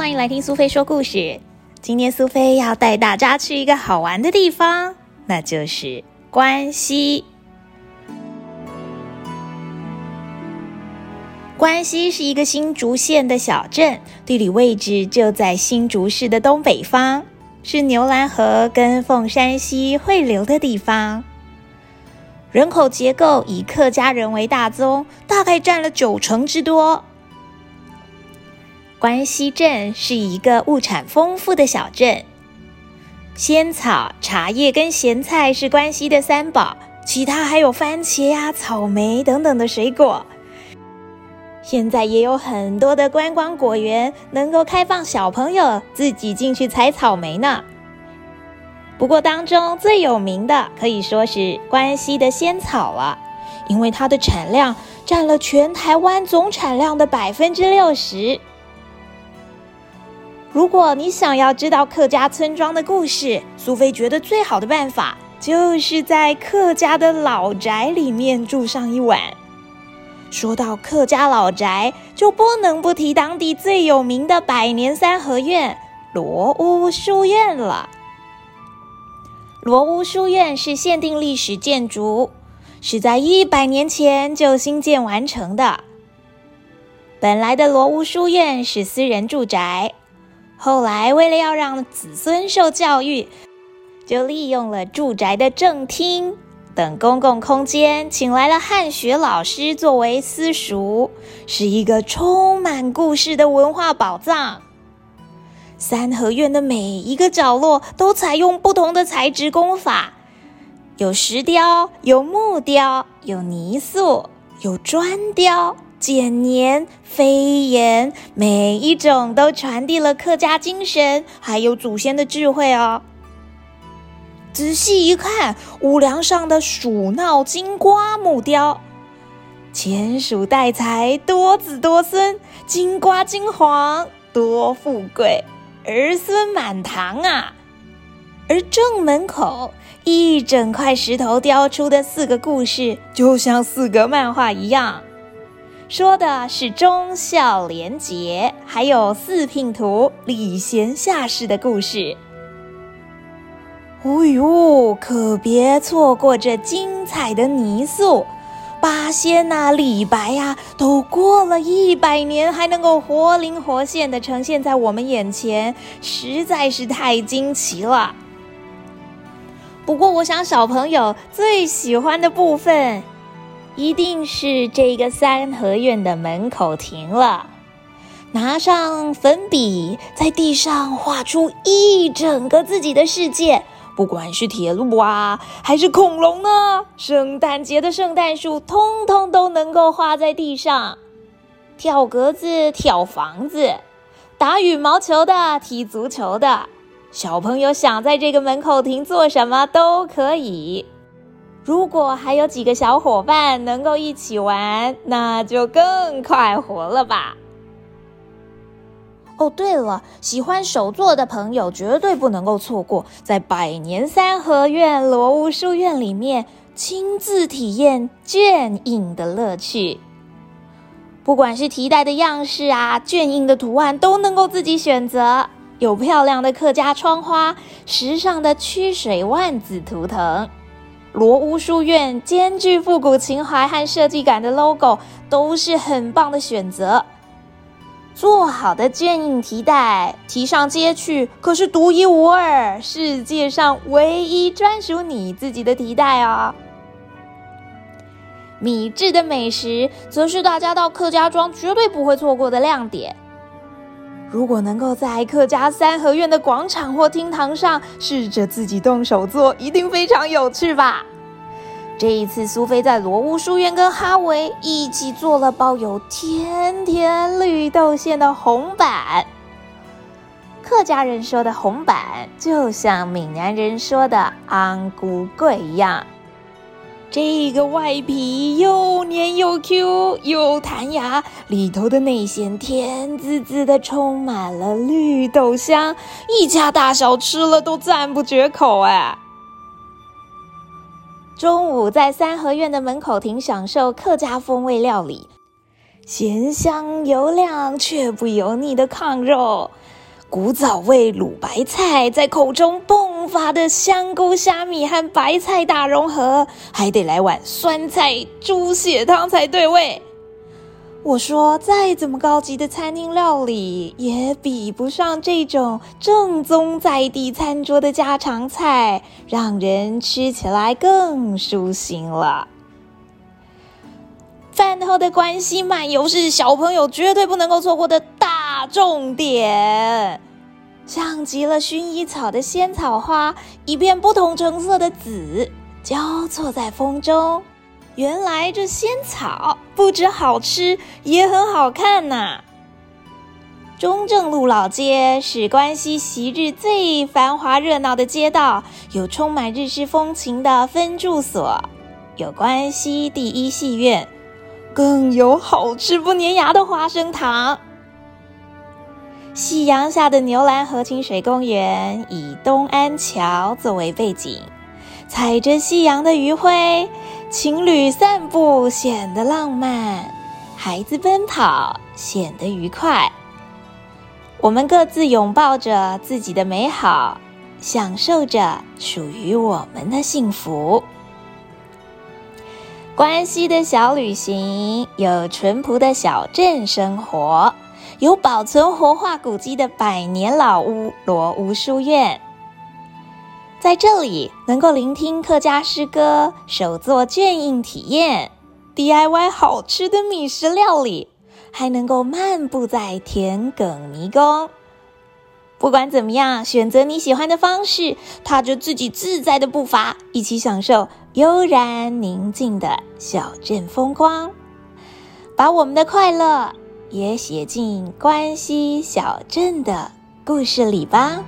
欢迎来听苏菲说故事。今天苏菲要带大家去一个好玩的地方，那就是关西。关西是一个新竹县的小镇，地理位置就在新竹市的东北方，是牛兰河跟凤山溪汇流的地方。人口结构以客家人为大宗，大概占了九成之多。关西镇是一个物产丰富的小镇，仙草、茶叶跟咸菜是关西的三宝，其他还有番茄呀、草莓等等的水果。现在也有很多的观光果园，能够开放小朋友自己进去采草莓呢。不过当中最有名的可以说是关西的仙草了，因为它的产量占了全台湾总产量的百分之六十。如果你想要知道客家村庄的故事，苏菲觉得最好的办法就是在客家的老宅里面住上一晚。说到客家老宅，就不能不提当地最有名的百年三合院——罗屋书院了。罗屋书院是限定历史建筑，是在一百年前就新建完成的。本来的罗屋书院是私人住宅。后来，为了要让子孙受教育，就利用了住宅的正厅等公共空间，请来了汉学老师作为私塾，是一个充满故事的文化宝藏。三合院的每一个角落都采用不同的材质工法，有石雕，有木雕，有泥塑，有砖雕。剪黏、飞檐，每一种都传递了客家精神，还有祖先的智慧哦。仔细一看，屋梁上的鼠闹金瓜木雕，前鼠带财，多子多孙；金瓜金黄，多富贵，儿孙满堂啊。而正门口一整块石头雕出的四个故事，就像四个漫画一样。说的是忠孝廉洁，还有四聘图礼贤下士的故事。哦呦，可别错过这精彩的泥塑！八仙呐，李白呀，都过了一百年，还能够活灵活现的呈现在我们眼前，实在是太惊奇了。不过，我想小朋友最喜欢的部分。一定是这个三合院的门口停了，拿上粉笔，在地上画出一整个自己的世界。不管是铁路啊，还是恐龙呢，圣诞节的圣诞树，通通都能够画在地上。跳格子、跳房子，打羽毛球的、踢足球的，小朋友想在这个门口停做什么都可以。如果还有几个小伙伴能够一起玩，那就更快活了吧。哦，对了，喜欢手作的朋友绝对不能够错过，在百年三合院罗屋书院里面亲自体验卷印的乐趣。不管是提袋的样式啊，卷印的图案都能够自己选择，有漂亮的客家窗花，时尚的曲水万字图腾。罗屋书院兼具复古情怀和设计感的 logo 都是很棒的选择。做好的卷印提袋，提上街去可是独一无二，世界上唯一专属你自己的提袋哦。米制的美食，则是大家到客家庄绝对不会错过的亮点。如果能够在客家三合院的广场或厅堂上试着自己动手做，一定非常有趣吧？这一次，苏菲在罗屋书院跟哈维一起做了包有甜甜绿豆馅的红板。客家人说的红板，就像闽南人说的安菇桂一样。这个外皮又黏又 Q 又弹牙，里头的内馅甜滋滋的，充满了绿豆香，一家大小吃了都赞不绝口哎。中午在三合院的门口亭享受客家风味料理，咸香油亮却不油腻的炕肉，古早味卤白菜在口中蹦发的香菇虾米和白菜大融合，还得来碗酸菜猪血汤才对味。我说，再怎么高级的餐厅料理，也比不上这种正宗在地餐桌的家常菜，让人吃起来更舒心了。饭后的关西漫游是小朋友绝对不能够错过的大重点，像极了薰衣草的仙草花，一片不同成色的紫交错在风中。原来这仙草不止好吃，也很好看呐！中正路老街是关西昔日最繁华热闹的街道，有充满日式风情的分住所，有关西第一戏院，更有好吃不粘牙的花生糖。夕阳下的牛栏河清水公园以东安桥作为背景，踩着夕阳的余晖。情侣散步显得浪漫，孩子奔跑显得愉快。我们各自拥抱着自己的美好，享受着属于我们的幸福。关西的小旅行，有淳朴的小镇生活，有保存活化古迹的百年老屋罗屋书院。在这里，能够聆听客家诗歌、手作卷印体验、DIY 好吃的米食料理，还能够漫步在田埂迷宫。不管怎么样，选择你喜欢的方式，踏着自己自在的步伐，一起享受悠然宁静的小镇风光，把我们的快乐也写进关西小镇的故事里吧。